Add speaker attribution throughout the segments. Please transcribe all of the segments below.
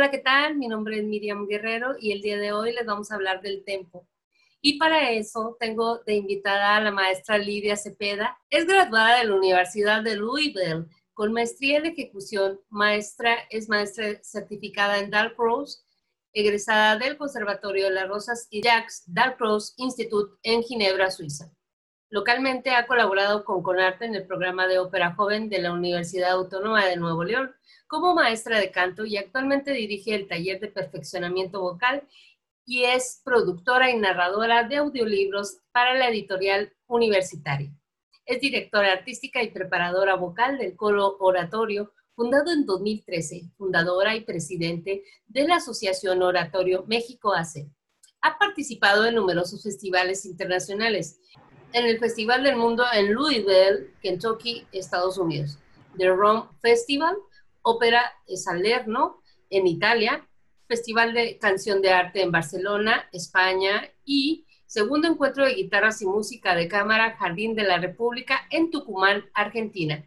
Speaker 1: Hola, ¿qué tal? Mi nombre es Miriam Guerrero y el día de hoy les vamos a hablar del tempo. Y para eso tengo de invitada a la maestra Lidia Cepeda. Es graduada de la Universidad de Louisville con maestría en ejecución. Maestra es maestra certificada en Dalcroze, egresada del Conservatorio de las Rosas y Jacques Dalcroze Institute en Ginebra, Suiza. Localmente ha colaborado con Conarte en el programa de ópera joven de la Universidad Autónoma de Nuevo León como maestra de canto y actualmente dirige el taller de perfeccionamiento vocal y es productora y narradora de audiolibros para la editorial universitaria. Es directora artística y preparadora vocal del Coro Oratorio, fundado en 2013, fundadora y presidente de la Asociación Oratorio México AC. Ha participado en numerosos festivales internacionales, en el Festival del Mundo en Louisville, Kentucky, Estados Unidos, The Rome Festival, Ópera Salerno en Italia, Festival de Canción de Arte en Barcelona, España y segundo encuentro de guitarras y música de cámara Jardín de la República en Tucumán, Argentina.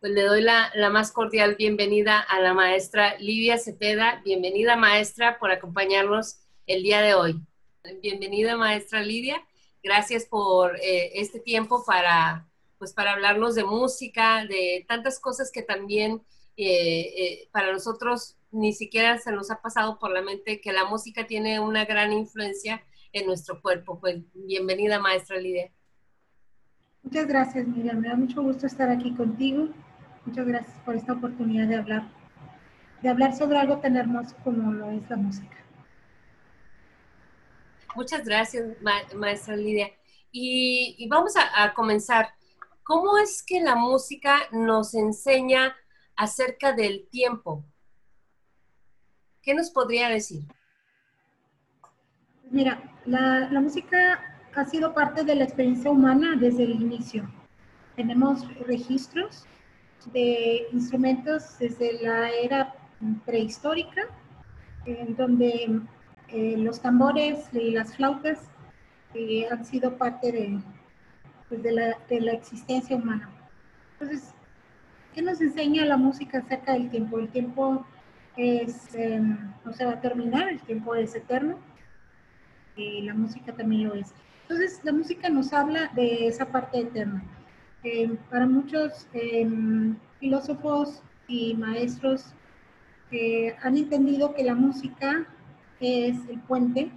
Speaker 1: Pues le doy la, más cordial bienvenida a la maestra Lidia Cepeda. Bienvenida maestra por acompañarnos el día de hoy. Bienvenida maestra Lidia gracias por eh, este tiempo para, pues, para hablarnos de música, de tantas cosas que también eh, eh, para nosotros ni siquiera se nos ha pasado por la mente que la música tiene una gran influencia en nuestro cuerpo. Pues bienvenida, maestra Lidia.
Speaker 2: Muchas gracias, Miriam. Me da mucho gusto estar aquí contigo. Muchas gracias por esta oportunidad de hablar, de hablar sobre algo tan hermoso como lo es la música.
Speaker 1: Muchas gracias, maestra Lidia. Y, vamos a, comenzar. ¿Cómo es que la música nos enseña acerca del tiempo? ¿Qué nos podría decir?
Speaker 2: Mira, la, la música ha sido parte de la experiencia humana desde el inicio. Tenemos registros de instrumentos desde la era prehistórica, en donde eh, los tambores y las flautas eh, han sido parte pues, de, la, existencia humana. Entonces, ¿qué nos enseña la música acerca del tiempo? El tiempo es, em, no se va a terminar, el tiempo es eterno y la música también lo es. Entonces, la música nos habla de esa parte eterna. Em, para muchos em, filósofos y maestros han entendido que la música es el puente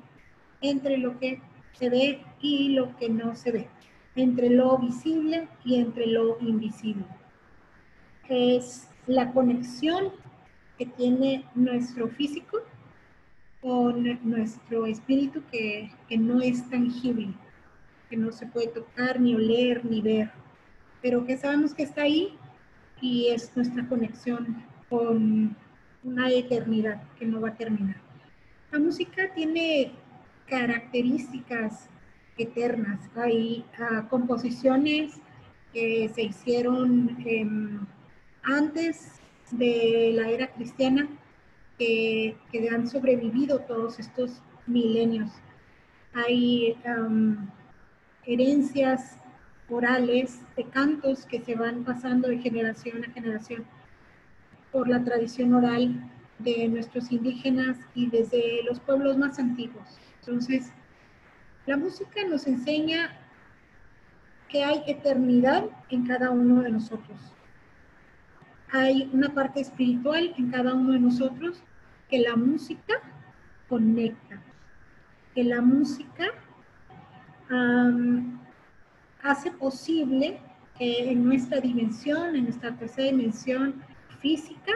Speaker 2: entre lo que se ve y lo que no se ve, entre lo visible y entre lo invisible. Es la conexión que tiene nuestro físico con nuestro espíritu que, que no es tangible, que no se puede tocar, ni oler, ni ver, pero que sabemos que está ahí y es nuestra conexión con una eternidad que no va a terminar. La música tiene características eternas. Hay ah, composiciones que se hicieron em, antes de la era cristiana que, han sobrevivido todos estos milenios. Hay herencias orales de cantos que se van pasando de generación a generación por la tradición oral de nuestros indígenas y desde los pueblos más antiguos. Entonces, la música nos enseña que hay eternidad en cada uno de nosotros. Hay una parte espiritual en cada uno de nosotros que la música conecta, que la música hace posible que en nuestra dimensión, en nuestra tercera dimensión física,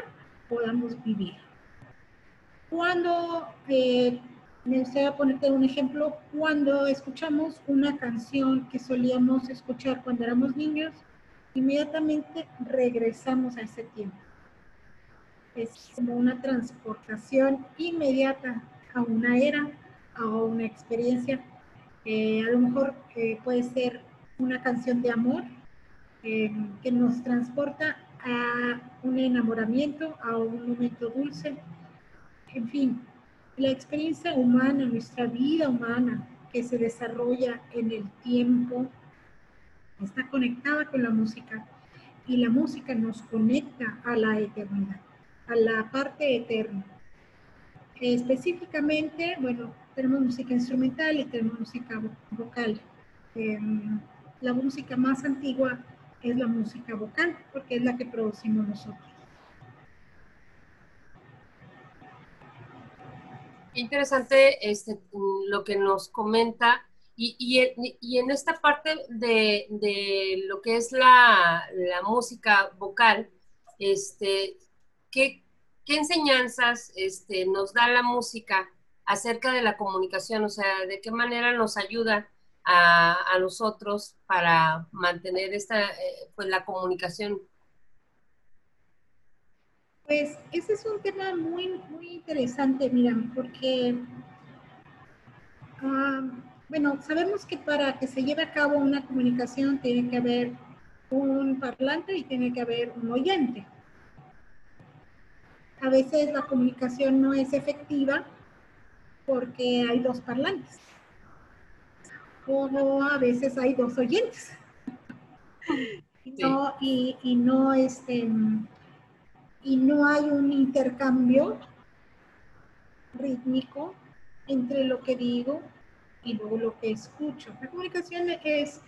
Speaker 2: podamos vivir. Cuando, eh, me gustaría ponerte un ejemplo, cuando escuchamos una canción que solíamos escuchar cuando éramos niños, inmediatamente regresamos a ese tiempo. Es como una transportación inmediata a una era, a una experiencia. Eh, a lo mejor eh, puede ser una canción de amor eh, que nos transporta a un enamoramiento, a un momento dulce, en fin, la experiencia humana, nuestra vida humana que se desarrolla en el tiempo, está conectada con la música y la música nos conecta a la eternidad, a la parte eterna. específicamente, bueno, tenemos música instrumental y tenemos música vocal. Em, la música más antigua es la música vocal, porque es la que producimos nosotros.
Speaker 1: Interesante este, lo que nos comenta. Y, y, en esta parte de, de lo que es la, la, música vocal, este, ¿qué, qué enseñanzas este, nos da la música acerca de la comunicación? O sea, ¿de qué manera nos ayuda a, a nosotros para mantener esta, eh, pues, la comunicación?
Speaker 2: Pues ese es un tema muy, muy interesante, mira, porque, ah, bueno, sabemos que para que se lleve a cabo una comunicación tiene que haber un parlante y tiene que haber un oyente. A veces la comunicación no es efectiva porque hay dos parlantes. O a veces hay dos oyentes. Y no, y, y no este, y no hay un intercambio rítmico entre lo que digo y luego lo que escucho. La comunicación es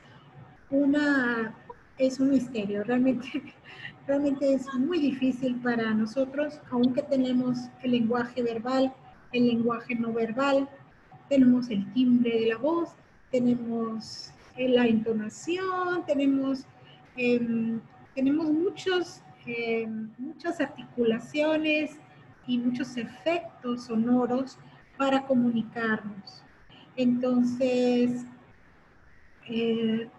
Speaker 2: una es un misterio, realmente realmente es muy difícil para nosotros, aunque tenemos el lenguaje verbal, el lenguaje no verbal, tenemos el timbre de la voz, tenemos la entonación, tenemos em, tenemos muchos eh, muchas articulaciones y muchos efectos sonoros para comunicarnos. Entonces, eh,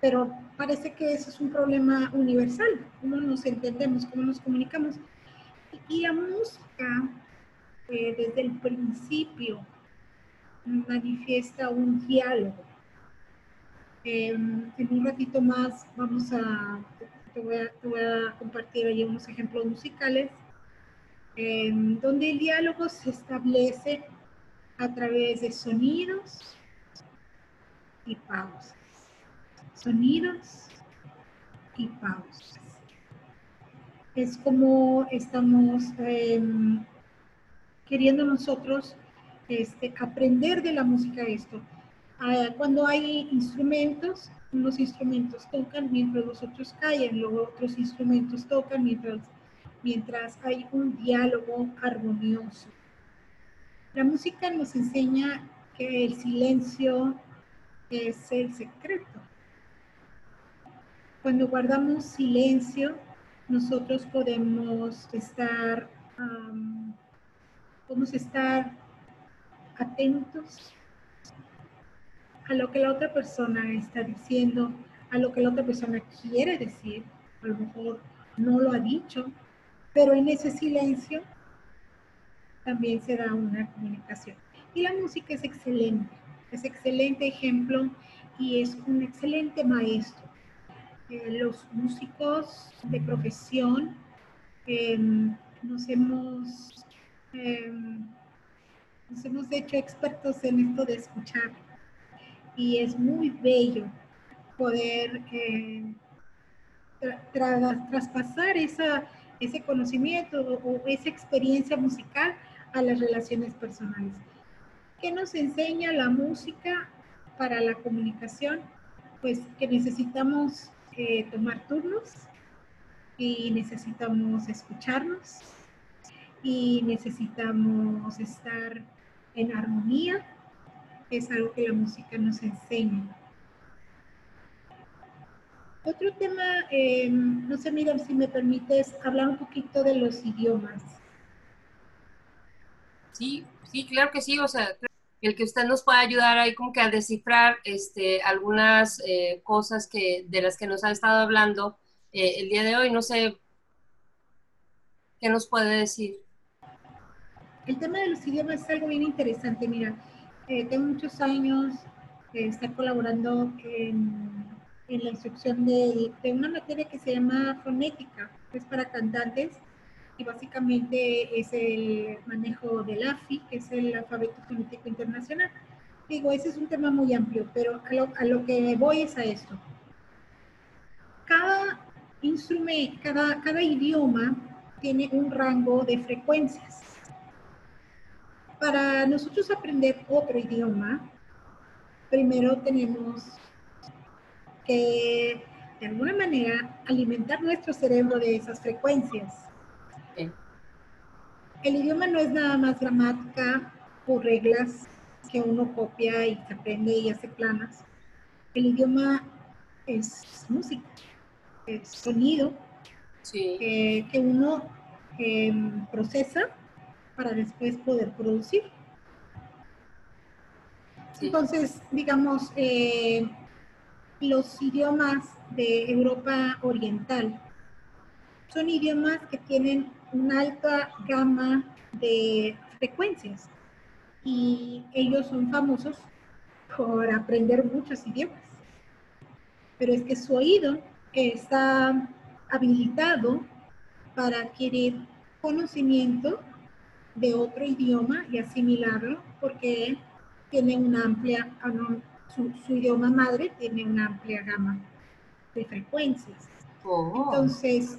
Speaker 2: pero parece que eso es un problema universal, cómo nos entendemos, cómo nos comunicamos. Y la música, desde el principio, manifiesta un diálogo. en un ratito más vamos a te voy a, compartir ahí unos ejemplos musicales, em, donde el diálogo se establece a través de sonidos y pausas. Sonidos y pausas. Es como estamos em, queriendo nosotros este, aprender de la música esto. Ah, cuando hay instrumentos, unos instrumentos tocan mientras los otros callan, luego otros instrumentos tocan mientras, mientras hay un diálogo armonioso. La música nos enseña que el silencio es el secreto. Cuando guardamos silencio, nosotros podemos estar, podemos estar atentos a lo que la otra persona está diciendo, a lo que la otra persona quiere decir, a lo mejor no lo ha dicho, pero en ese silencio también se da una comunicación. Y la música es excelente, es excelente ejemplo y es un excelente maestro. Eh, los músicos de profesión em, nos hemos em, nos hemos hecho expertos en esto de escuchar y es muy bello poder eh, traspasar esa, ese conocimiento o, esa experiencia musical a las relaciones personales. ¿Qué nos enseña la música para la comunicación? Pues que necesitamos eh, tomar turnos y necesitamos escucharnos y necesitamos estar en armonía es algo que la música nos enseña. Otro tema, eh, no sé, mira, si me permites hablar un poquito de los idiomas.
Speaker 1: Sí, sí, claro que sí, o sea, el que usted nos pueda ayudar ahí como que a descifrar este, algunas eh, cosas que, de las que nos ha estado hablando eh, el día de hoy, no sé, ¿qué nos puede decir?
Speaker 2: El tema de los idiomas es algo bien interesante, mira, eh, tengo muchos años de estar colaborando en, la instrucción de, de, una materia que se llama fonética, que es para cantantes y básicamente es el manejo del AFI, que es el alfabeto fonético internacional. Digo, ese es un tema muy amplio, pero a lo, que voy es a esto. Cada instrumento, cada idioma tiene un rango de frecuencias. para nosotros aprender otro idioma, primero tenemos que, de alguna manera, alimentar nuestro cerebro de esas frecuencias. El idioma no es nada más gramática o reglas que uno copia y se aprende y hace planas. El idioma es música, es sonido que uno em, procesa para después poder producir. Entonces, digamos, eh, los idiomas de Europa Oriental son idiomas que tienen una alta gama de frecuencias y ellos son famosos por aprender muchos idiomas. Pero es que su oído está habilitado para adquirir conocimiento de otro idioma y asimilarlo porque tiene una amplia, ah, su, idioma madre tiene una amplia gama de frecuencias. Oh. Entonces,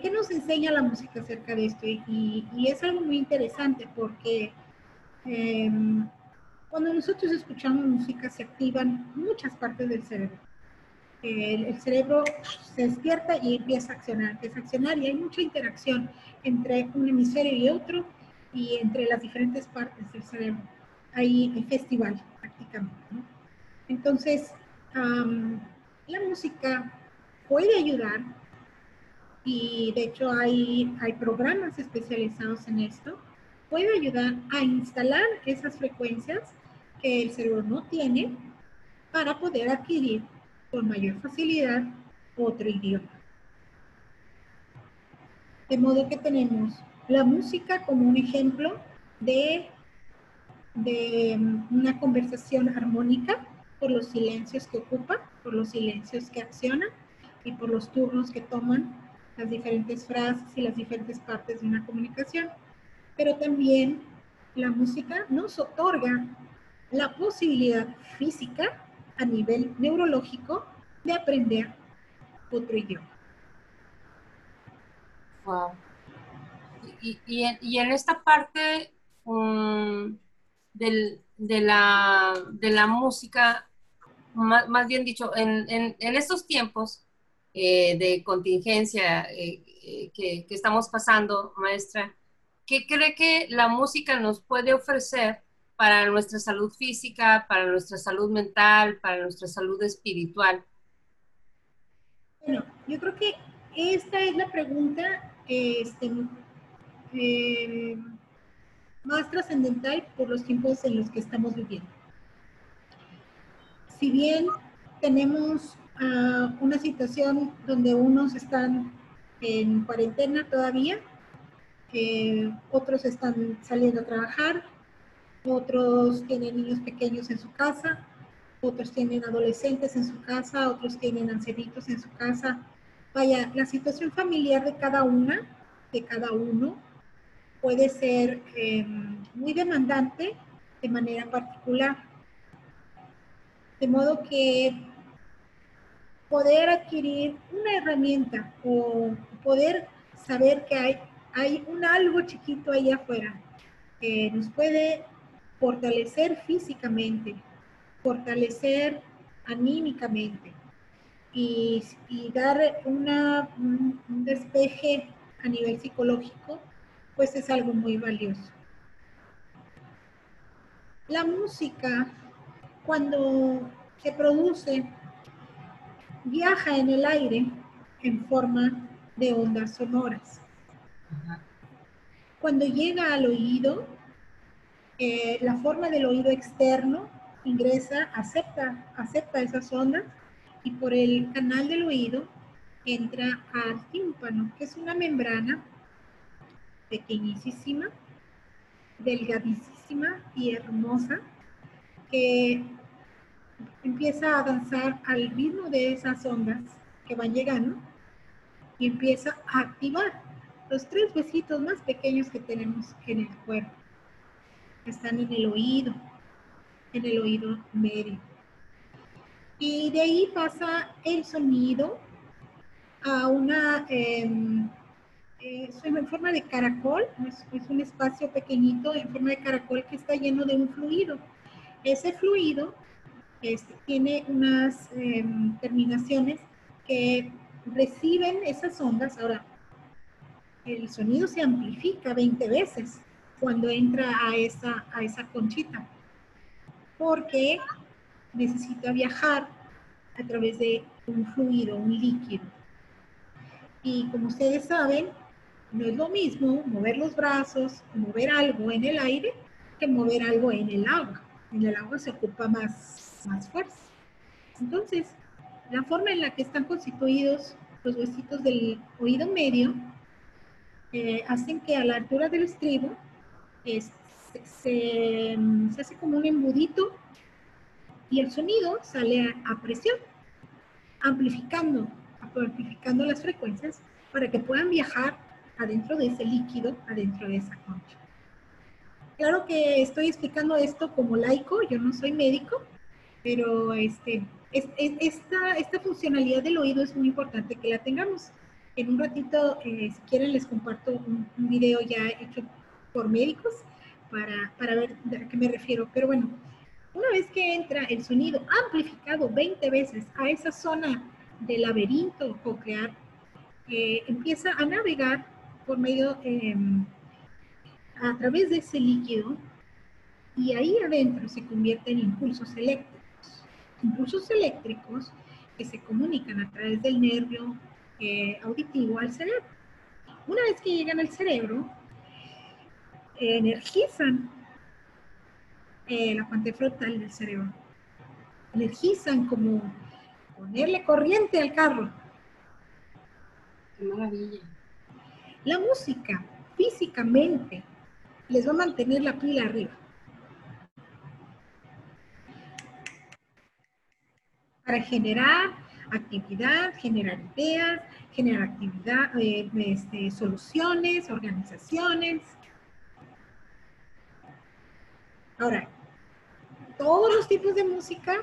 Speaker 2: ¿qué, nos enseña la música acerca de esto? Y, es algo muy interesante porque em, cuando nosotros escuchamos música se activan muchas partes del cerebro. El, el, cerebro se despierta y empieza a accionar, empieza a accionar y hay mucha interacción entre un hemisferio y otro y entre las diferentes partes del cerebro. Hay, festival prácticamente. Entonces, la música puede ayudar y de hecho hay, hay programas especializados en esto, puede ayudar a instalar esas frecuencias que el cerebro no tiene para poder adquirir con mayor facilidad otro idioma. De modo que tenemos la música como un ejemplo de, de una conversación armónica por los silencios que ocupa, por los silencios que acciona y por los turnos que toman las diferentes frases y las diferentes partes de una comunicación. Pero también la música nos otorga la posibilidad física a nivel neurológico de aprender otro idioma.
Speaker 1: Wow y, en, esta parte um, de, la, música, más, bien dicho, en, estos tiempos eh, de contingencia eh, eh, que, estamos pasando, maestra, ¿qué cree que la música nos puede ofrecer para nuestra salud física, para nuestra salud mental, para nuestra salud espiritual?
Speaker 2: Bueno, yo creo que esta es la pregunta este, eh, más trascendental por los tiempos en los que estamos viviendo. Si bien tenemos ah, una situación donde unos están en cuarentena todavía, otros están saliendo a trabajar, otros tienen niños pequeños en su casa, otros tienen adolescentes en su casa, otros tienen ancianitos en su casa. Vaya, la situación familiar de cada una, de cada uno, puede ser em, muy demandante de manera particular. De modo que poder adquirir una herramienta o poder saber que hay, hay un algo chiquito ahí afuera que nos puede fortalecer físicamente, fortalecer anímicamente y, dar una, un despeje a nivel psicológico pues es algo muy valioso. La música, cuando se produce, viaja en el aire en forma de ondas sonoras. Cuando llega al oído, eh, la forma del oído externo ingresa, acepta, acepta esas ondas y por el canal del oído entra al tímpano, que es una membrana pequeñísima, delgadísima y hermosa, que empieza a danzar al ritmo de esas ondas que van llegando y empieza a activar los tres besitos más pequeños que tenemos en el cuerpo. Están en el oído, en el oído medio. Y de ahí pasa el sonido a una... Em, es en forma de caracol, es, un espacio pequeñito en forma de caracol que está lleno de un fluido. Ese fluido tiene unas em, terminaciones que reciben esas ondas. Ahora, el sonido se amplifica 20 veces cuando entra a esa, a esa conchita, porque necesita viajar a través de un fluido, un líquido. Y como ustedes saben, no es lo mismo mover los brazos, mover algo en el aire, que mover algo en el agua. En el agua se ocupa más, más fuerza. Entonces, la forma en la que están constituidos los huesitos del oído medio eh, hacen que a la altura del estribo se, se, hace como un embudito y el sonido sale a, a presión, amplificando, amplificando las frecuencias para que puedan viajar adentro de ese líquido, adentro de esa concha. Claro que estoy explicando esto como laico, yo no soy médico, pero este, esta, esta funcionalidad del oído es muy importante que la tengamos. En un ratito, eh, si quieren, les comparto un, video ya hecho por médicos para, para ver a qué me refiero. Pero bueno, una vez que entra el sonido amplificado 20 veces a esa zona del laberinto coclear, eh, empieza a navegar por medio, em, a través de ese líquido, y ahí adentro se convierte en impulsos eléctricos. Impulsos eléctricos que se comunican a través del nervio eh, auditivo al cerebro. Una vez que llegan al cerebro, energizan eh, la parte frontal del cerebro. Energizan como ponerle corriente al carro.
Speaker 1: Qué maravilla.
Speaker 2: La música físicamente les va a mantener la pila arriba. Para generar actividad, generar ideas, generar actividad, eh, este, soluciones, organizaciones. Ahora, todos los tipos de música,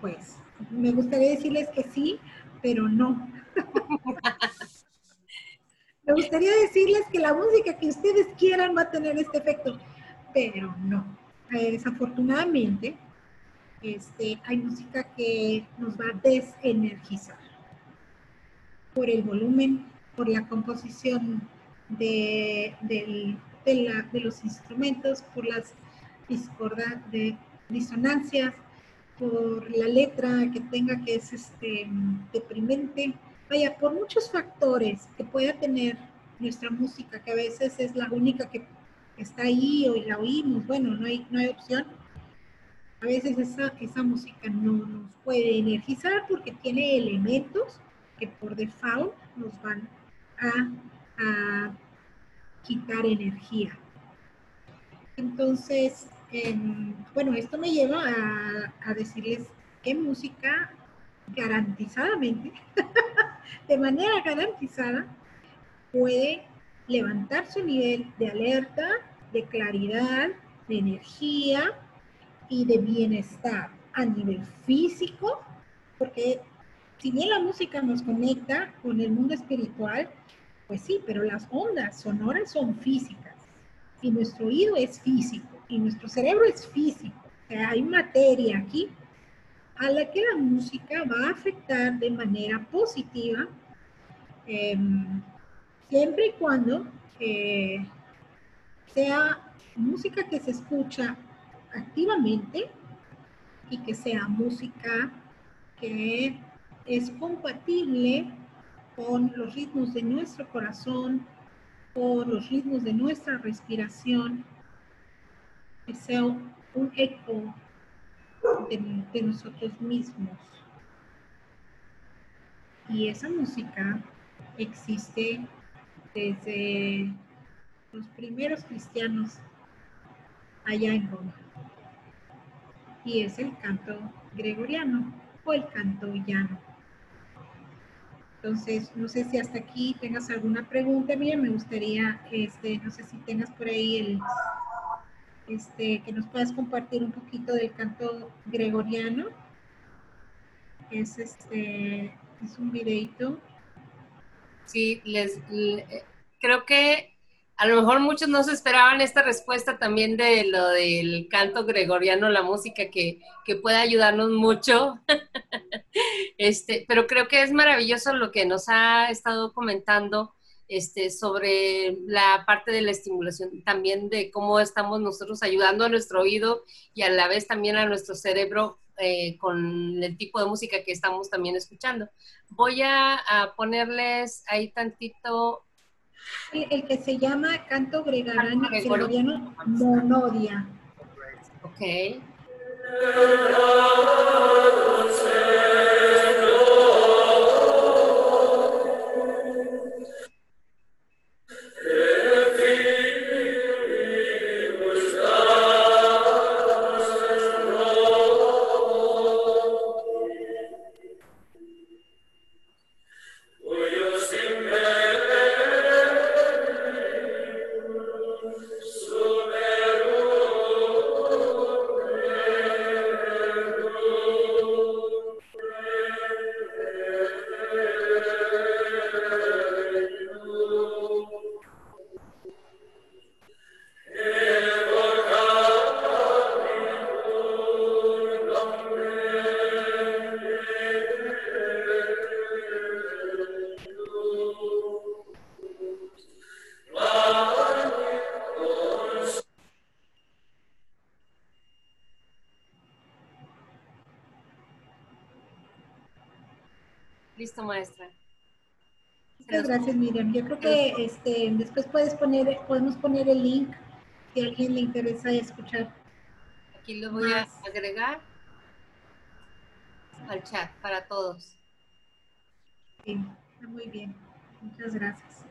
Speaker 2: pues me gustaría decirles que sí, pero no. Me gustaría decirles que la música que ustedes quieran va a tener este efecto, pero no. Desafortunadamente, este, hay música que nos va a desenergizar por el volumen, por la composición de, los instrumentos, por las discordas de disonancias, por la letra que tenga que es este, deprimente vaya, por muchos factores que pueda tener nuestra música, que a veces es la única que está ahí o la oímos, bueno, no hay, no hay opción. A veces esa, esa música no nos puede energizar porque tiene elementos que por default nos van a, quitar energía. Entonces, em, bueno, esto me lleva a, a decirles qué música garantizadamente de manera garantizada, puede levantar su nivel de alerta, de claridad, de energía y de bienestar a nivel físico, porque si bien la música nos conecta con el mundo espiritual, pues sí, pero las ondas sonoras son físicas y nuestro oído es físico y nuestro cerebro es físico. O sea, hay materia aquí a la que la música va a afectar de manera positiva, em, siempre y cuando eh, sea música que se escucha activamente y que sea música que es compatible con los ritmos de nuestro corazón, con los ritmos de nuestra respiración, que sea un eco de, nosotros mismos. Y esa música existe desde los primeros cristianos allá en Roma. Y es el canto gregoriano o el canto llano. Entonces, no sé si hasta aquí tengas alguna pregunta, Mira, me gustaría, este, no sé si tengas por ahí el, este, que nos puedas compartir un poquito del canto gregoriano. Es, este, es un videito.
Speaker 1: Sí, les, creo que a lo mejor muchos no se esperaban esta respuesta también de lo del canto gregoriano, la música que, que puede ayudarnos mucho. este, pero creo que es maravilloso lo que nos ha estado comentando este, sobre la parte de la estimulación, también de cómo estamos nosotros ayudando a nuestro oído y a la vez también a nuestro cerebro eh, con el tipo de música que estamos también escuchando. Voy a, a ponerles ahí tantito
Speaker 2: el, que se llama canto gregoriano, gregoriano monodia.
Speaker 1: Ok.
Speaker 2: Miriam. Yo creo que este, después puedes poner, podemos poner el link si a alguien le interesa escuchar.
Speaker 1: Aquí lo voy a agregar al chat para todos.
Speaker 2: Sí, muy bien. Muchas gracias.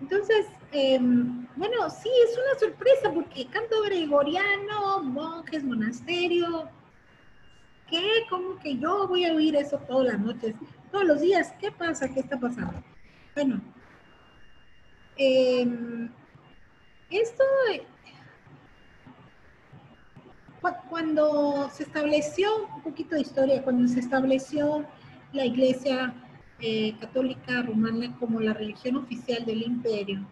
Speaker 2: Entonces, em, bueno, sí, es una sorpresa porque canto gregoriano, monjes, monasterio, ¿qué? ¿Cómo que yo voy a oír eso todas las noches? todos los días. ¿Qué pasa? ¿Qué está pasando? Bueno, em, esto, cuando se estableció, un poquito de historia, cuando se estableció la Iglesia eh, Católica Romana como la religión oficial del imperio,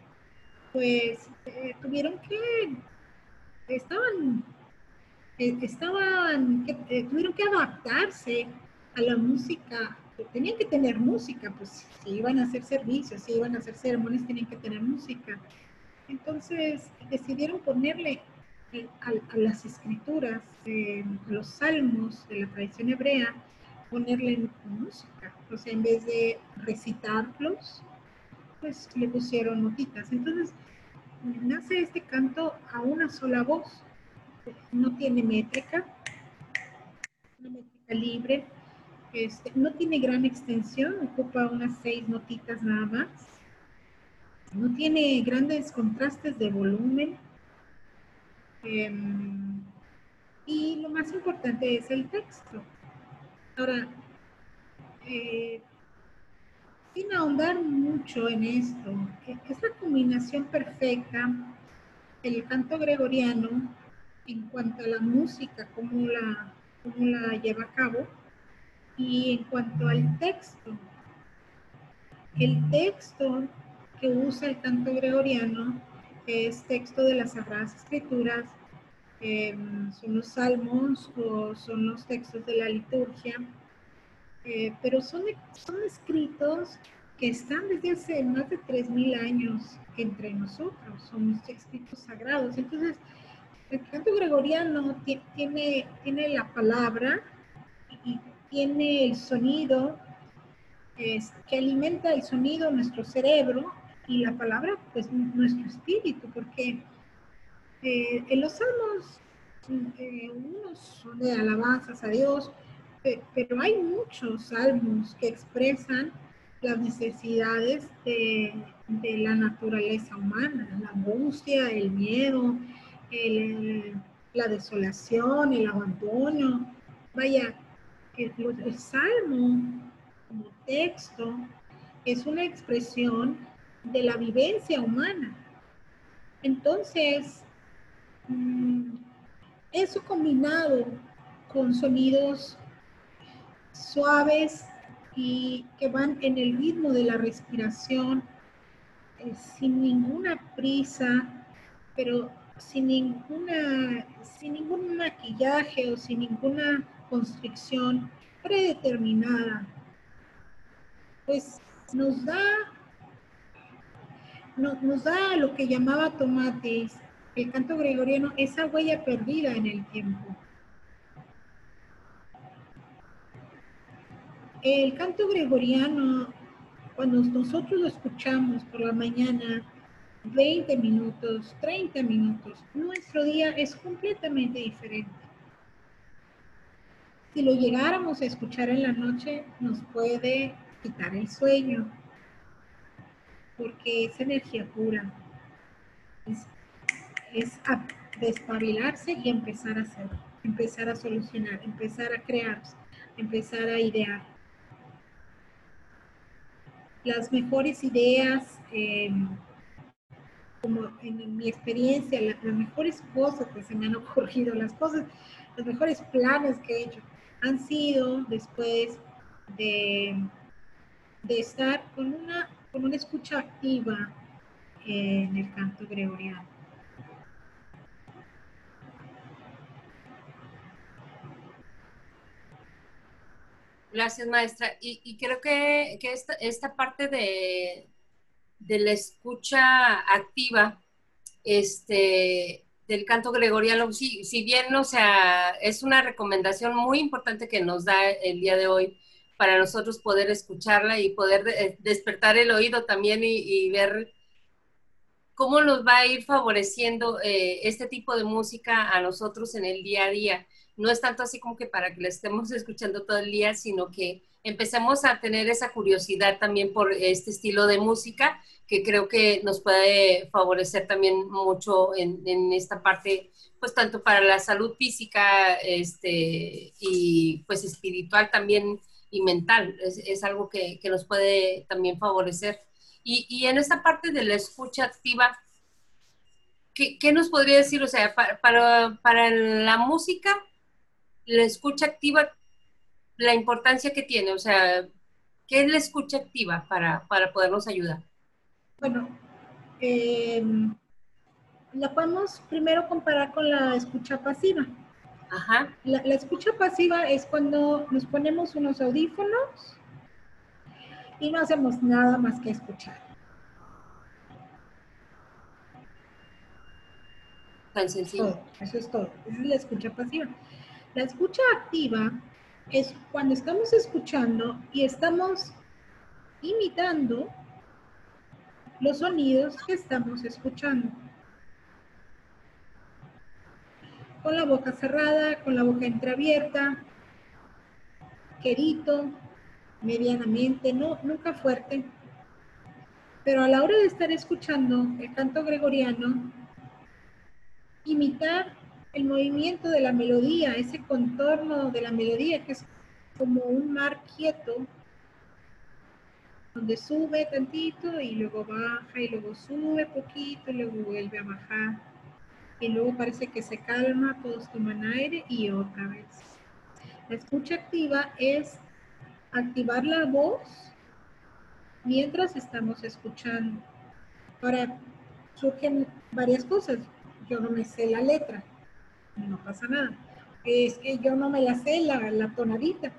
Speaker 2: pues eh, tuvieron que, estaban, eh, estaban, tuvieron que adaptarse a la música tenían que tener música, pues si iban a hacer servicios, si iban a hacer ceremonias, tenían que tener música. Entonces decidieron ponerle a, las escrituras, a los salmos de la tradición hebrea, ponerle música. O sea, en vez de recitarlos, pues le pusieron notitas. Entonces, nace este canto a una sola voz. No tiene métrica, una métrica libre, este, no tiene gran extensión, ocupa unas seis notitas nada más. No tiene grandes contrastes de volumen. Em, y lo más importante es el texto. Ahora, eh, sin ahondar mucho en esto, es la combinación perfecta el canto gregoriano en cuanto a la música, cómo la, cómo la lleva a cabo, y en cuanto al texto, el texto que usa el canto gregoriano es texto de las Sagradas Escrituras, em, son los salmos o son los textos de la liturgia, eh, pero son, son escritos que están desde hace más de 3.000 años entre nosotros, son escritos sagrados. Entonces, el canto gregoriano tiene, tiene la palabra tiene el sonido, que alimenta el sonido nuestro cerebro y la palabra, pues nuestro espíritu, porque eh, en los salmos, eh, unos son de alabanzas a Dios, pero hay muchos salmos que expresan las necesidades de, la naturaleza humana, la angustia, el miedo, la desolación, el abandono. Vaya, el, salmo como texto es una expresión de la vivencia humana. Entonces, mm, eso combinado con sonidos suaves y que van en el ritmo de la respiración, eh, sin ninguna prisa, pero sin ninguna, sin ningún maquillaje o sin ninguna constricción predeterminada, pues nos da, nos da lo que llamaba Tomates, el canto gregoriano, esa huella perdida en el tiempo. El canto gregoriano, cuando nosotros lo escuchamos por la mañana, 20 minutos, 30 minutos, nuestro día es completamente diferente. Si lo llegáramos a escuchar en la noche, nos puede quitar el sueño, porque es energía pura. Es, es despabilarse y empezar a hacer, empezar a solucionar, empezar a crear, empezar a idear. Las mejores ideas, em, como en mi experiencia, las, mejores cosas que se me han ocurrido, las cosas, los mejores planes que he hecho, han sido después de, de estar con una, con una escucha activa en el canto gregoriano.
Speaker 1: Gracias, maestra. Y, creo que, esta, esta, parte de, de la escucha activa, este, del canto gregoriano, si, si bien, o sea, es una recomendación muy importante que nos da el día de hoy para nosotros poder escucharla y poder eh, despertar el oído también y, ver cómo nos va a ir favoreciendo eh, este tipo de música a nosotros en el día a día. No es tanto así como que para que la estemos escuchando todo el día, sino que empecemos a tener esa curiosidad también por este estilo de música que creo que nos puede favorecer también mucho en, esta parte, pues tanto para la salud física este, y pues espiritual también y mental. Es, algo que, nos puede también favorecer. Y, en esta parte de la escucha activa, ¿qué, nos podría decir? O sea, para, para la música, la escucha activa, la importancia que tiene, o sea, ¿qué es la escucha activa para, para podernos ayudar?
Speaker 2: Bueno, eh, la podemos primero comparar con la escucha pasiva. Ajá. La, escucha pasiva es cuando nos ponemos unos audífonos y no hacemos nada más que escuchar.
Speaker 1: Tan sencillo.
Speaker 2: eso es todo. Esa es la escucha pasiva. La escucha activa es cuando estamos escuchando y estamos imitando los sonidos que estamos escuchando. Con la boca cerrada, con la boca entreabierta, querido, medianamente, no, nunca fuerte. Pero a la hora de estar escuchando el canto gregoriano, imitar el movimiento de la melodía, ese contorno de la melodía que es como un mar quieto, donde sube tantito y luego baja y luego sube poquito y luego vuelve a bajar. Y luego parece que se calma, todos toman aire y otra vez. La escucha activa es activar la voz mientras estamos escuchando. Ahora, surgen varias cosas. Yo no me sé la letra, no pasa nada. Es que yo no me la sé la, la tonadita,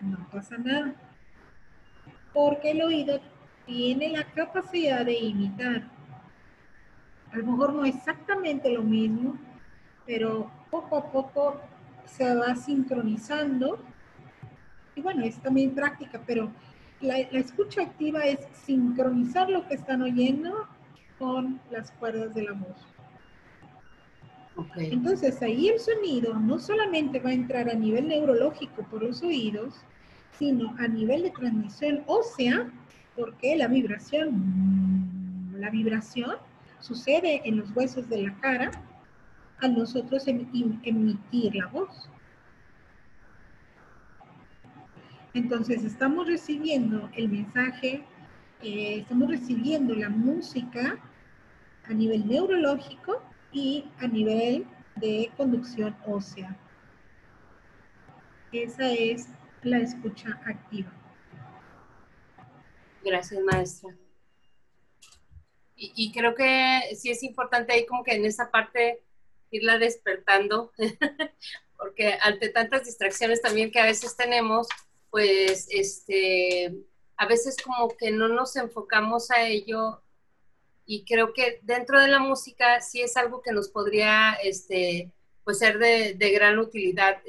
Speaker 2: no pasa nada porque el oído tiene la capacidad de imitar. A lo mejor no exactamente lo mismo, pero poco a poco se va sincronizando. Y bueno, es también práctica, pero la, escucha activa es sincronizar lo que están oyendo con las cuerdas de la voz. Entonces ahí el sonido no solamente va a entrar a nivel neurológico por los oídos, sino a nivel de transmisión ósea, porque la vibración, la vibración sucede en los huesos de la cara al nosotros em, emitir la voz. Entonces estamos recibiendo el mensaje, eh, estamos recibiendo la música a nivel neurológico y a nivel de conducción ósea. Esa es la escucha activa.
Speaker 1: Gracias, maestra. y, creo que sí es importante ahí como que en esa parte irla despertando, porque ante tantas distracciones también que a veces tenemos, pues este, a veces como que no nos enfocamos a ello y creo que dentro de la música sí es algo que nos podría este, pues ser de, de gran utilidad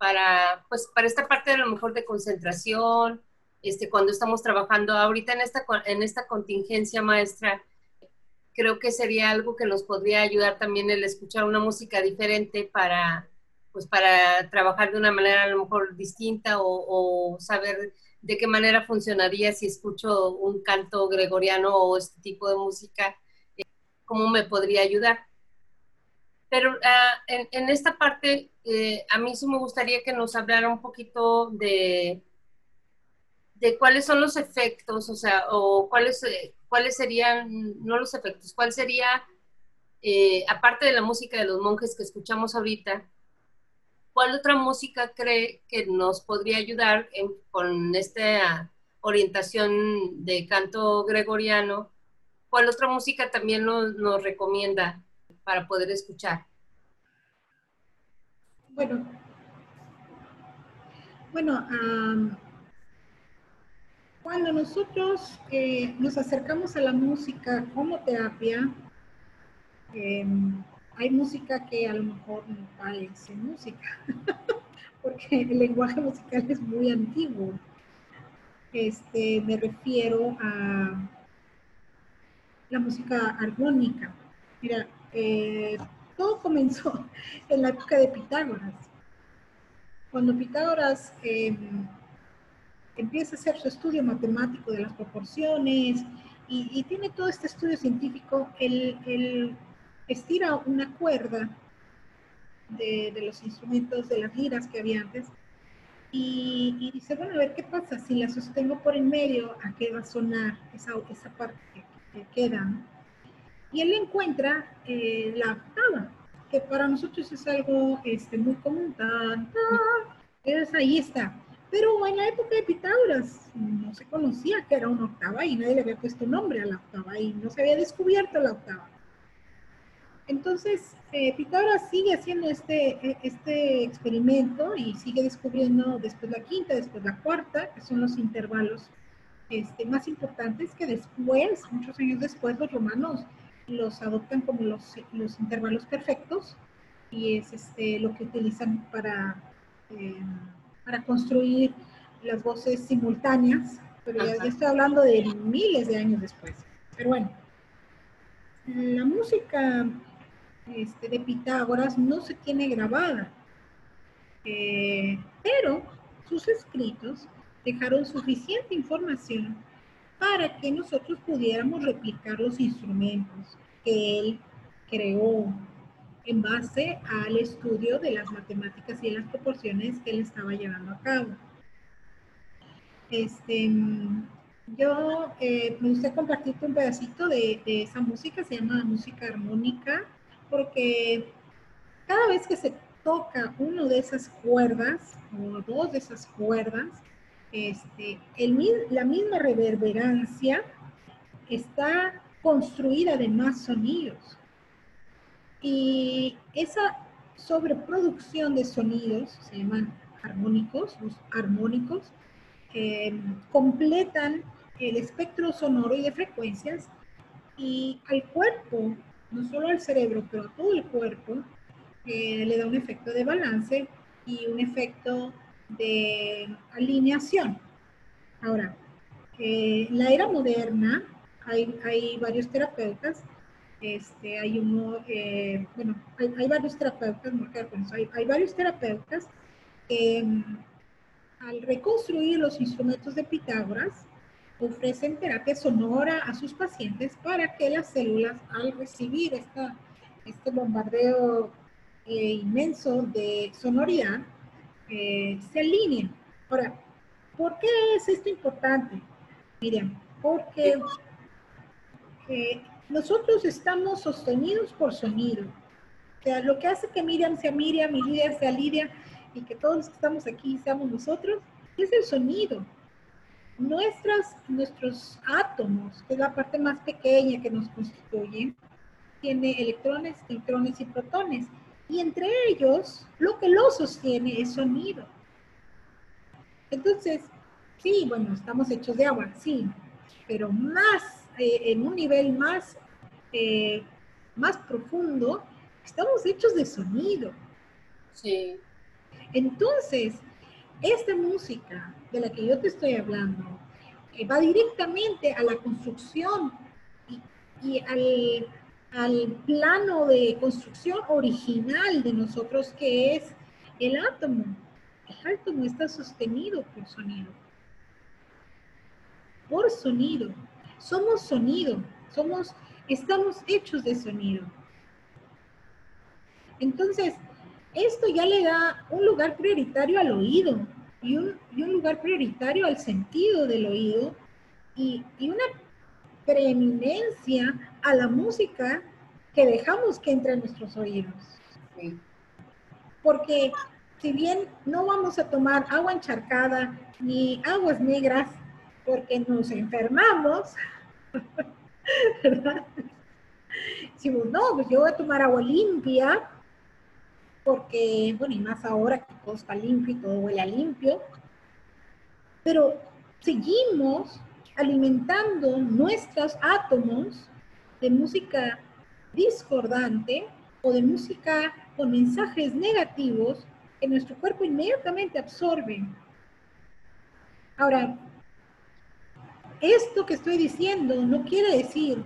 Speaker 1: para, pues, para esta parte de lo mejor de concentración, este, cuando estamos trabajando ahorita en esta, en esta contingencia maestra, creo que sería algo que nos podría ayudar también el escuchar una música diferente para, pues para trabajar de una manera a lo mejor distinta o, saber de qué manera funcionaría si escucho un canto gregoriano o este tipo de música, eh, cómo me podría ayudar. Pero ah, en, esta parte, eh, a mí sí me gustaría que nos hablara un poquito de, de cuáles son los efectos, o sea, o cuáles, eh, cuáles serían, no los efectos, cuál sería, eh, aparte de la música de los monjes que escuchamos ahorita, cuál otra música cree que nos podría ayudar con esta orientación de canto gregoriano, cuál otra música también nos, nos recomienda para poder escuchar.
Speaker 2: Bueno, bueno, cuando nosotros eh, nos acercamos a la música como terapia, em, hay música que a lo mejor no parece música, porque el lenguaje musical es muy antiguo. Este, me refiero a la música armónica. Mira, eh, todo comenzó en la época de Pitágoras. Cuando Pitágoras em, empieza a hacer su estudio matemático de las proporciones y, tiene todo este estudio científico, él, estira una cuerda de, los instrumentos, de las liras que había antes, y, dice, bueno, a ver qué pasa, si la sostengo por en medio, ¿a qué va a sonar esa, esa parte que, queda? Y él encuentra eh, la octava, que para nosotros es algo este, muy común, tan, tan, ahí está. Pero en la época de Pitágoras no se conocía que era una octava y nadie le había puesto nombre a la octava y no se había descubierto la octava. Entonces, eh, Pitágoras sigue haciendo este, este experimento y sigue descubriendo después la quinta, después la cuarta, que son los intervalos este, más importantes que después, muchos años después, los romanos los adoptan como los, los intervalos perfectos y es este, lo que utilizan para... Eh, para construir las voces simultáneas, pero ya, estoy hablando de miles de años después. Pero bueno, la música este, de Pitágoras no se tiene grabada, eh, pero sus escritos dejaron suficiente información para que nosotros pudiéramos replicar los instrumentos que él creó en base al estudio de las matemáticas y de las proporciones que él estaba llevando a cabo. Este, yo eh, me gustaría compartirte un pedacito de, de, esa música, se llama música armónica, porque cada vez que se toca uno de esas cuerdas, o dos de esas cuerdas, este, el, la misma reverberancia está construida de más sonidos. Y esa sobreproducción de sonidos, se llaman armónicos, los armónicos, eh, completan el espectro sonoro y de frecuencias y al cuerpo, no solo al cerebro, pero a todo el cuerpo, eh, le da un efecto de balance y un efecto de alineación. Ahora, en eh, la era moderna hay, hay varios terapeutas este, hay uno, eh, bueno, hay, varios terapeutas, hay, varios terapeutas que mm, al reconstruir los instrumentos de Pitágoras, ofrecen terapia sonora a sus pacientes para que las células, al recibir esta, este bombardeo eh, inmenso de sonoridad, eh, se alineen. Ahora, ¿por qué es esto importante? Miren, porque nosotros estamos sostenidos por sonido. O sea, lo que hace que Miriam sea Miriam y Lidia sea Lidia y que todos los que estamos aquí seamos nosotros es el sonido. nuestras, nuestros átomos, que es la parte más pequeña que nos constituye, tiene electrones, neutrones y protones. Y entre ellos, lo que lo sostiene es sonido. Entonces, sí, bueno, estamos hechos de agua, sí, pero más, eh, en un nivel más, eh, más profundo, estamos hechos de sonido.
Speaker 1: Sí.
Speaker 2: Entonces, esta música de la que yo te estoy hablando que va directamente a la construcción y, al, al, plano de construcción original de nosotros que es el átomo. El átomo está sostenido por sonido. Por sonido. Somos sonido. Somos, estamos hechos de sonido. Entonces, esto ya le da un lugar prioritario al oído y un, lugar prioritario al sentido del oído y, una preeminencia a la música que dejamos que entre en nuestros oídos. Porque si bien no vamos a tomar agua encharcada ni aguas negras porque nos enfermamos, ¿verdad? Decimos, no, pues yo voy a tomar agua limpia porque, bueno, y más ahora que todo está limpio y todo huele a limpio, pero seguimos alimentando nuestros átomos de música discordante o de música con mensajes negativos que nuestro cuerpo inmediatamente absorbe. Ahora, esto que estoy diciendo no quiere decir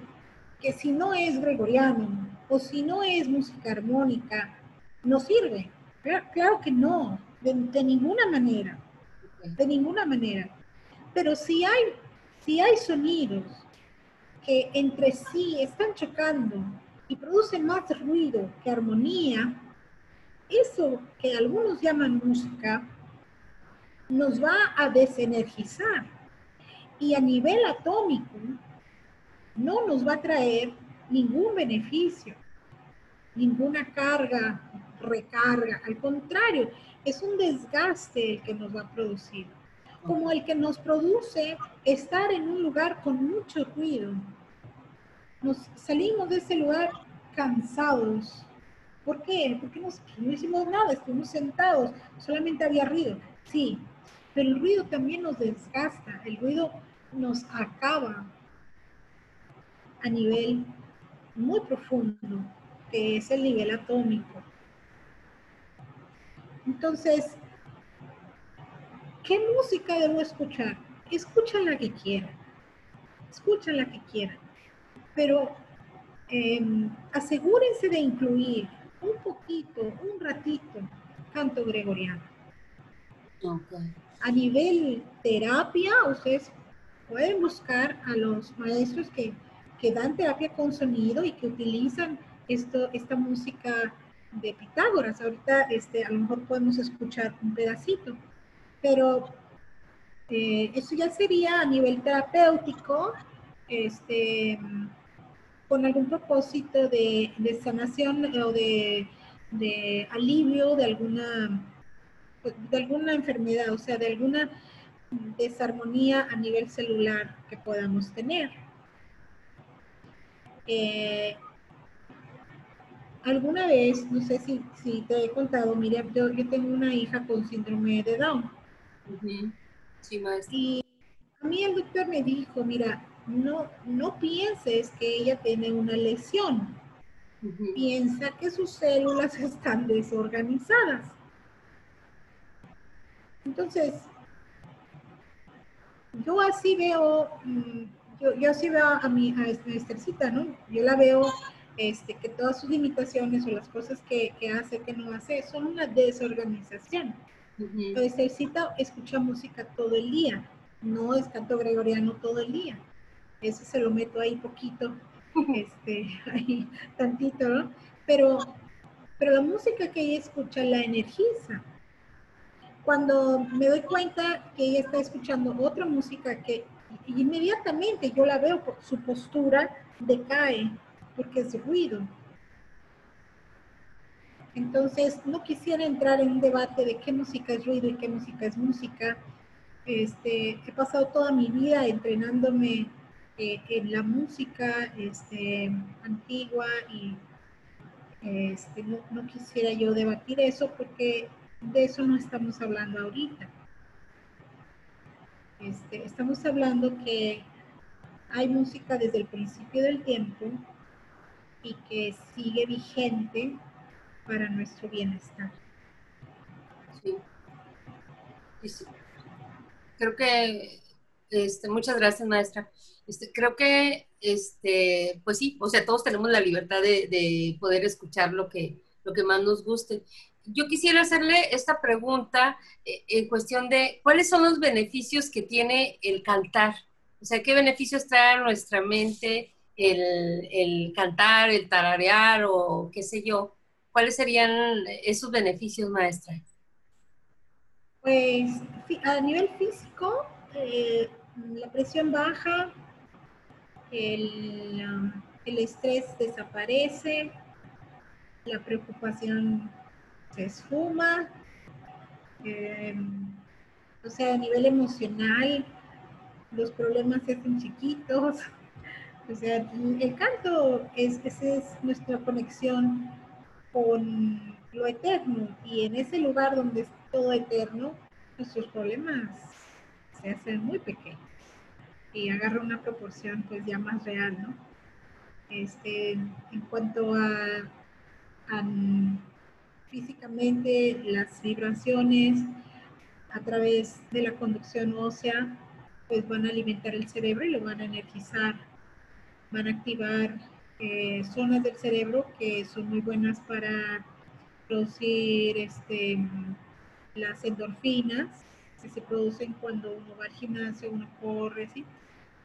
Speaker 2: que si no es gregoriano o si no es música armónica no sirve. Claro, que no, de, ninguna manera, de ninguna manera. Pero si hay, si hay sonidos que entre sí están chocando y producen más ruido que armonía, eso que algunos llaman música nos va a desenergizar. Y a nivel atómico no nos va a traer ningún beneficio, ninguna carga recarga, al contrario, es un desgaste el que nos va a producir, como el que nos produce estar en un lugar con mucho ruido. Nos salimos de ese lugar cansados. ¿Por qué? Porque no hicimos nada, estuvimos sentados, solamente había ruido. Sí, pero el ruido también nos desgasta, el ruido nos acaba a nivel muy profundo, que es el nivel atómico. Entonces, ¿qué música debo escuchar? Escucha la que quiera, escucha la que quiera, pero em, asegúrense de incluir un poquito, un ratito, canto gregoriano. A nivel terapia, ustedes pueden buscar a los maestros que, que dan terapia con sonido y que utilizan esto, esta música de Pitágoras. Ahorita este, a lo mejor podemos escuchar un pedacito, pero eh, eso ya sería a nivel terapéutico, este, con algún propósito de, sanación o de, alivio de alguna, de alguna enfermedad, o sea, de alguna desarmonía a nivel celular que podamos tener. Eh, alguna vez, no sé si, si te he contado, mira, yo, tengo una hija con síndrome de Down.
Speaker 1: Sí, maestra.
Speaker 2: Y a mí el doctor me dijo, mira, no, no pienses que ella tiene una lesión. Piensa que sus células están desorganizadas. Entonces, yo así veo, mm, yo, yo así veo a mi a Estercita, ¿no? Yo la veo este, que todas sus limitaciones o las cosas que, hace, que no hace, son una desorganización. Entonces, necesita escuchar música todo el día, no es canto gregoriano todo el día. Eso se lo meto ahí poquito, este, ahí tantito, ¿no? Pero, pero la música que ella escucha la energiza. Cuando me doy cuenta que ella está escuchando otra música que inmediatamente yo la veo, por su postura decae, porque es ruido. Entonces, no quisiera entrar en un debate de qué música es ruido y qué música es música, este, he pasado toda mi vida entrenándome eh, en la música este, antigua y este, no, quisiera yo debatir eso porque de eso no estamos hablando ahorita. Estamos hablando que hay música desde el principio del tiempo y que sigue vigente para nuestro bienestar.
Speaker 1: Sí. Creo que, este, muchas gracias maestra. Este, creo que, este, pues sí, o sea, todos tenemos la libertad de, de poder escuchar lo que, lo que más nos guste yo quisiera hacerle esta pregunta eh, en cuestión de cuáles son los beneficios que tiene el cantar. O sea, ¿qué beneficios trae a nuestra mente el, cantar, el tararear o qué sé yo? ¿Cuáles serían esos beneficios, maestra?
Speaker 2: Pues a nivel físico, eh, la presión baja, el, el estrés desaparece, la preocupación se esfuma, em, o sea, a nivel emocional, los problemas se hacen chiquitos. O sea, el canto es, esa es nuestra conexión con lo eterno y en ese lugar donde es todo eterno, nuestros problemas se hacen muy pequeños y agarra una proporción pues ya más real, ¿no? Este, en cuanto a, a físicamente las vibraciones a través de la conducción ósea, pues van a alimentar el cerebro y lo van a energizar, van a activar eh, zonas del cerebro que son muy buenas para producir este, las endorfinas que se producen cuando uno va al gimnasio, uno corre, ¿sí?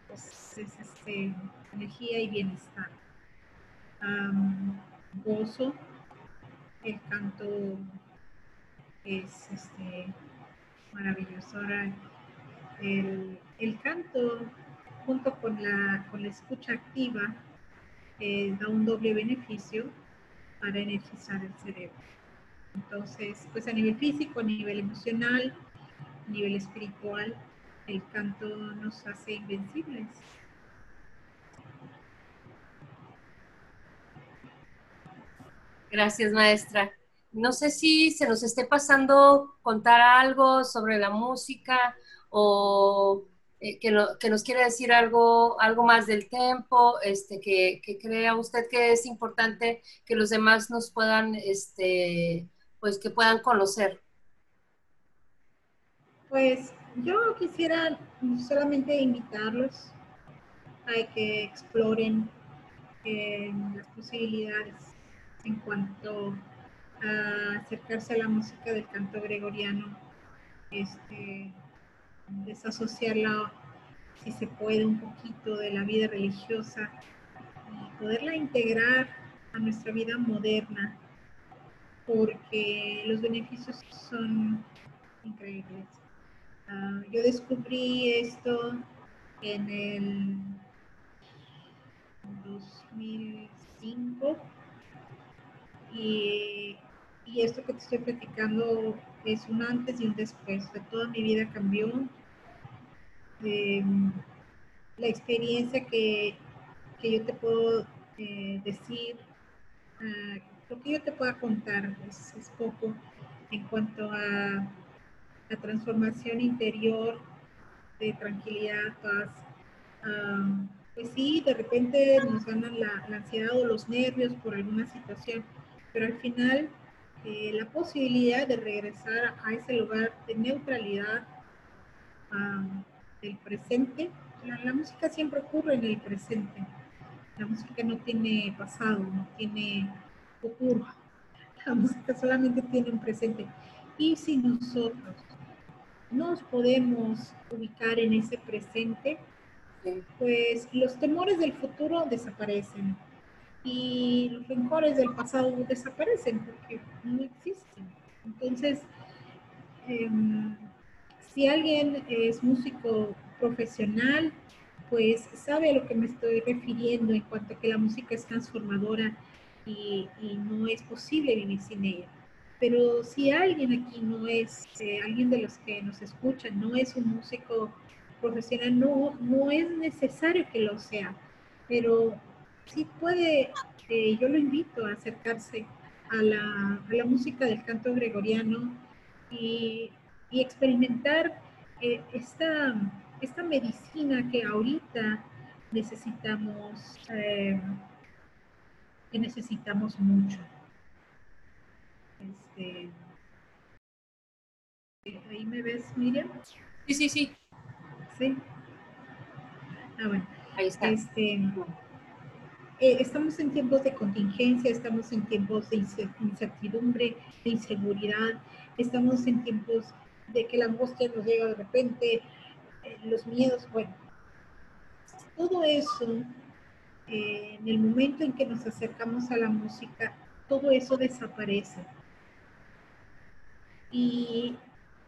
Speaker 2: Pues es este, energía y bienestar. gozo, el canto es este, maravilloso. Ahora, el, canto junto con la, con la escucha activa eh, da un doble beneficio para energizar el cerebro. Entonces, pues a nivel físico, a nivel emocional, a nivel espiritual, el canto nos hace invencibles.
Speaker 1: Gracias, maestra. No sé si se nos esté pasando contar algo sobre la música o eh, que, nos quiere decir algo, algo más del tiempo, este, que, crea usted que es importante que los demás nos puedan, este, pues que puedan conocer.
Speaker 2: Pues yo quisiera solamente invitarlos a que exploren eh, las posibilidades en cuanto a acercarse a la música del canto gregoriano, este, desasociarla, si se puede, un poquito de la vida religiosa y poderla integrar a nuestra vida moderna, porque los beneficios son increíbles. Ah, yo descubrí esto en el 2005 y, esto que te estoy platicando es un antes y un después. De toda mi vida cambió. Em, la experiencia que, yo te puedo eh, decir, ah, lo que yo te pueda contar es, poco en cuanto a la transformación interior de tranquilidad, paz. pues sí, de repente nos ganan la, la ansiedad o los nervios por alguna situación pero al final eh, la posibilidad de regresar a ese lugar de neutralidad del presente, la, música siempre ocurre en el presente, la música no tiene pasado, no tiene futuro, la música solamente tiene un presente. Y si nosotros nos podemos ubicar en ese presente, pues los temores del futuro desaparecen y los rencores del pasado desaparecen porque no existen. Entonces, em, si alguien es músico profesional, pues sabe a lo que me estoy refiriendo en cuanto a que la música es transformadora y, no es posible vivir sin ella. Pero si alguien aquí no es, eh, alguien de los que nos escuchan, no es un músico profesional, no, no es necesario que lo sea, pero sí puede, eh, yo lo invito a acercarse a la, a la, música del canto gregoriano y, y experimentar eh, esta, esta medicina que ahorita necesitamos, eh, que necesitamos mucho. Este, ¿Ahí me ves, Miriam?
Speaker 1: Sí, sí, sí.
Speaker 2: Sí. Ah, bueno.
Speaker 1: Ahí está.
Speaker 2: Este, eh, estamos en tiempos de contingencia, estamos en tiempos de incertidumbre, de inseguridad, estamos en tiempos de que la angustia nos llega de repente, eh, los miedos, bueno, todo eso, eh, en el momento en que nos acercamos a la música, todo eso desaparece. Y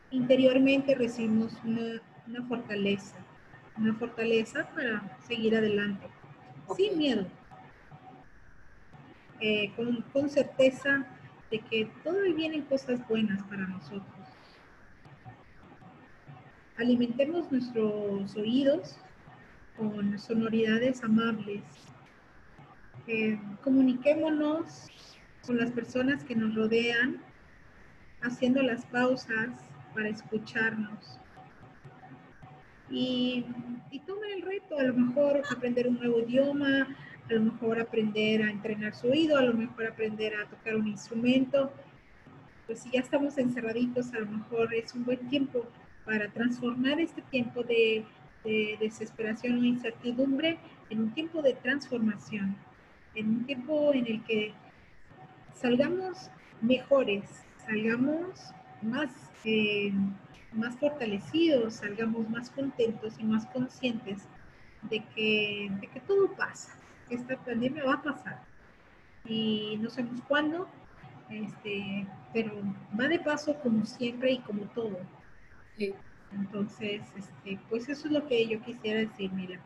Speaker 2: interiormente recibimos una, una fortaleza, una fortaleza para seguir adelante, sin miedo, eh, con, con certeza de que todo vienen cosas buenas para nosotros. Alimentemos nuestros oídos con sonoridades amables. Comuniquémonos con las personas que nos rodean, haciendo las pausas para escucharnos. Y, y el reto, a lo mejor aprender un nuevo idioma, a lo mejor aprender a entrenar su oído, a lo mejor aprender a tocar un instrumento. Pues si ya estamos encerraditos, a lo mejor es un buen tiempo para transformar este tiempo de, de desesperación o incertidumbre en un tiempo de transformación, en un tiempo en el que salgamos mejores, salgamos más, eh, más fortalecidos, salgamos más contentos y más conscientes de que, de que todo pasa, que esta pandemia va a pasar. Y no sabemos cuándo, este, pero va de paso como siempre y como todo.
Speaker 1: Sí.
Speaker 2: Entonces, este, pues eso es lo que yo quisiera decir, mira.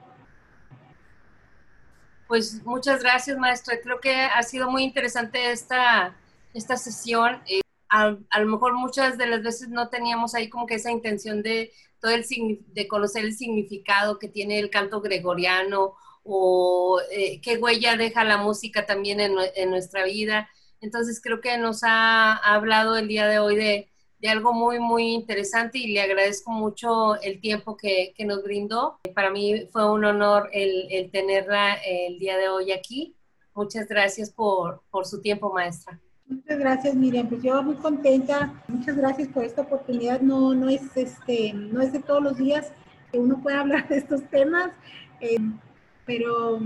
Speaker 1: Pues muchas gracias, maestra. Creo que ha sido muy interesante esta, esta sesión. Eh, a, a, lo mejor muchas de las veces no teníamos ahí como que esa intención de, todo el, de conocer el significado que tiene el canto gregoriano o eh, qué huella deja la música también en, en, nuestra vida. Entonces creo que nos ha, ha hablado el día de hoy de, de algo muy, muy interesante y le agradezco mucho el tiempo que, que nos brindó. Para mí fue un honor el, el, tenerla el día de hoy aquí. Muchas gracias por, por su tiempo, maestra.
Speaker 2: Muchas gracias, Miriam. Pues yo muy contenta. Muchas gracias por esta oportunidad. No, no, es, este, no es de todos los días que uno pueda hablar de estos temas, eh, pero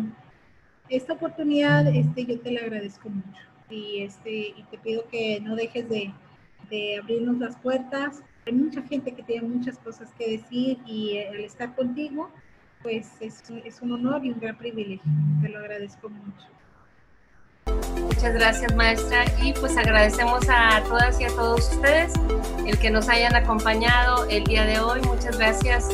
Speaker 2: esta oportunidad este, yo te la agradezco mucho. Y, este, y te pido que no dejes de, de abrirnos las puertas. Hay mucha gente que tiene muchas cosas que decir y al estar contigo, pues es, es un honor y un gran privilegio. Te lo agradezco mucho.
Speaker 1: Muchas gracias, maestra. Y pues agradecemos a todas y a todos ustedes el que nos hayan acompañado el día de hoy. Muchas gracias.